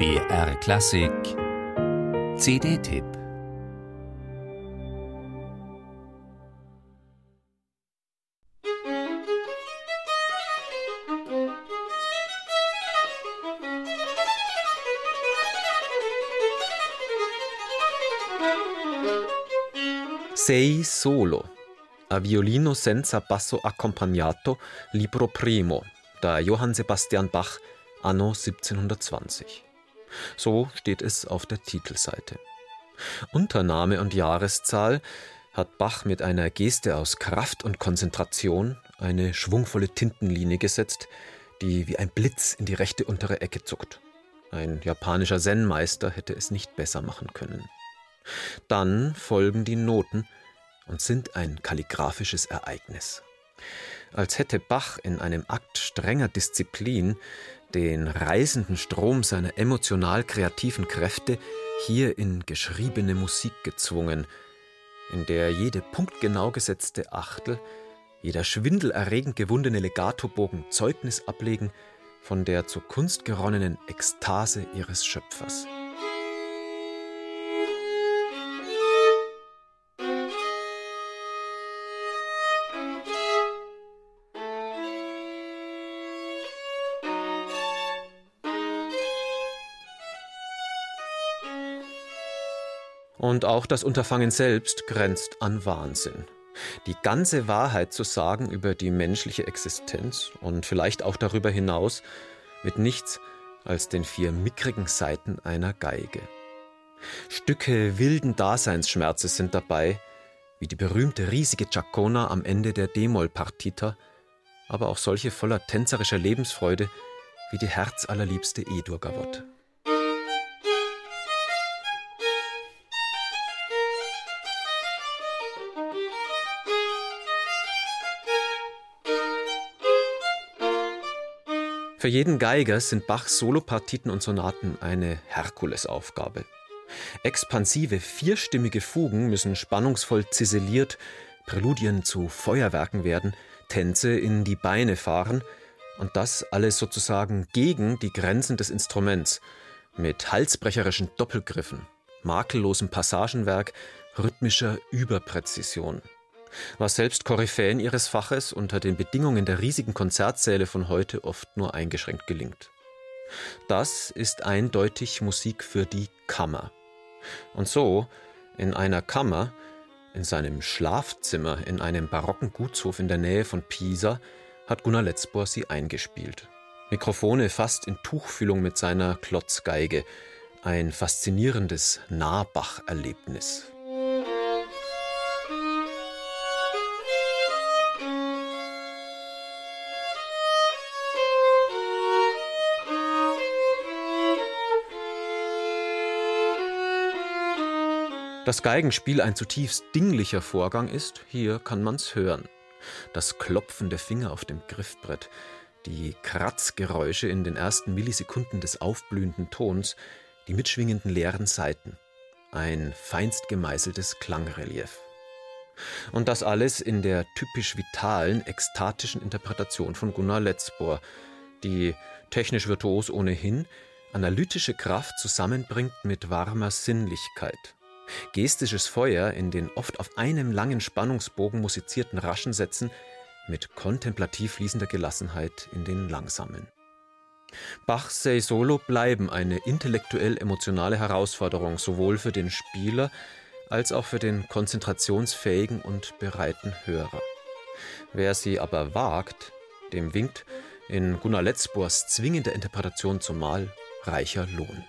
BR Klassik CD-Tipp Sei solo. A violino senza basso accompagnato, libro primo, da Johann Sebastian Bach, anno 1720. So steht es auf der Titelseite. Untername und Jahreszahl hat Bach mit einer Geste aus Kraft und Konzentration eine schwungvolle Tintenlinie gesetzt, die wie ein Blitz in die rechte untere Ecke zuckt. Ein japanischer Zen-Meister hätte es nicht besser machen können. Dann folgen die Noten und sind ein kalligraphisches Ereignis. Als hätte Bach in einem Akt strenger Disziplin den reißenden Strom seiner emotional kreativen Kräfte hier in geschriebene Musik gezwungen, in der jede punktgenau gesetzte Achtel, jeder schwindelerregend gewundene Legatobogen Zeugnis ablegen von der zur Kunst geronnenen Ekstase ihres Schöpfers. Und auch das Unterfangen selbst grenzt an Wahnsinn. Die ganze Wahrheit zu sagen über die menschliche Existenz und vielleicht auch darüber hinaus mit nichts als den vier mickrigen Seiten einer Geige. Stücke wilden Daseinsschmerzes sind dabei, wie die berühmte riesige Giacona am Ende der D-Moll-Partita, aber auch solche voller tänzerischer Lebensfreude wie die herzallerliebste E-Dur-Gavotte. Für jeden Geiger sind Bachs Solopartiten und Sonaten eine Herkulesaufgabe. Expansive vierstimmige Fugen müssen spannungsvoll ziseliert, Präludien zu Feuerwerken werden, Tänze in die Beine fahren und das alles sozusagen gegen die Grenzen des Instruments mit halsbrecherischen Doppelgriffen, makellosem Passagenwerk, rhythmischer Überpräzision was selbst Koryphäen ihres Faches unter den Bedingungen der riesigen Konzertsäle von heute oft nur eingeschränkt gelingt. Das ist eindeutig Musik für die Kammer. Und so, in einer Kammer, in seinem Schlafzimmer in einem barocken Gutshof in der Nähe von Pisa, hat Gunnar Letzbohr sie eingespielt. Mikrofone fast in Tuchfühlung mit seiner Klotzgeige. Ein faszinierendes Nahbach-Erlebnis. Das Geigenspiel ein zutiefst dinglicher Vorgang ist, hier kann man's hören. Das Klopfen der Finger auf dem Griffbrett, die Kratzgeräusche in den ersten Millisekunden des aufblühenden Tons, die mitschwingenden leeren Saiten. Ein feinst gemeißeltes Klangrelief. Und das alles in der typisch vitalen, ekstatischen Interpretation von Gunnar Letzbohr, die technisch virtuos ohnehin analytische Kraft zusammenbringt mit warmer Sinnlichkeit Gestisches Feuer in den oft auf einem langen Spannungsbogen musizierten raschen Sätzen mit kontemplativ fließender Gelassenheit in den langsamen. Bachs Sei Solo bleiben eine intellektuell-emotionale Herausforderung sowohl für den Spieler als auch für den konzentrationsfähigen und bereiten Hörer. Wer sie aber wagt, dem winkt in Gunnar Letzboers zwingender Interpretation zumal reicher Lohn.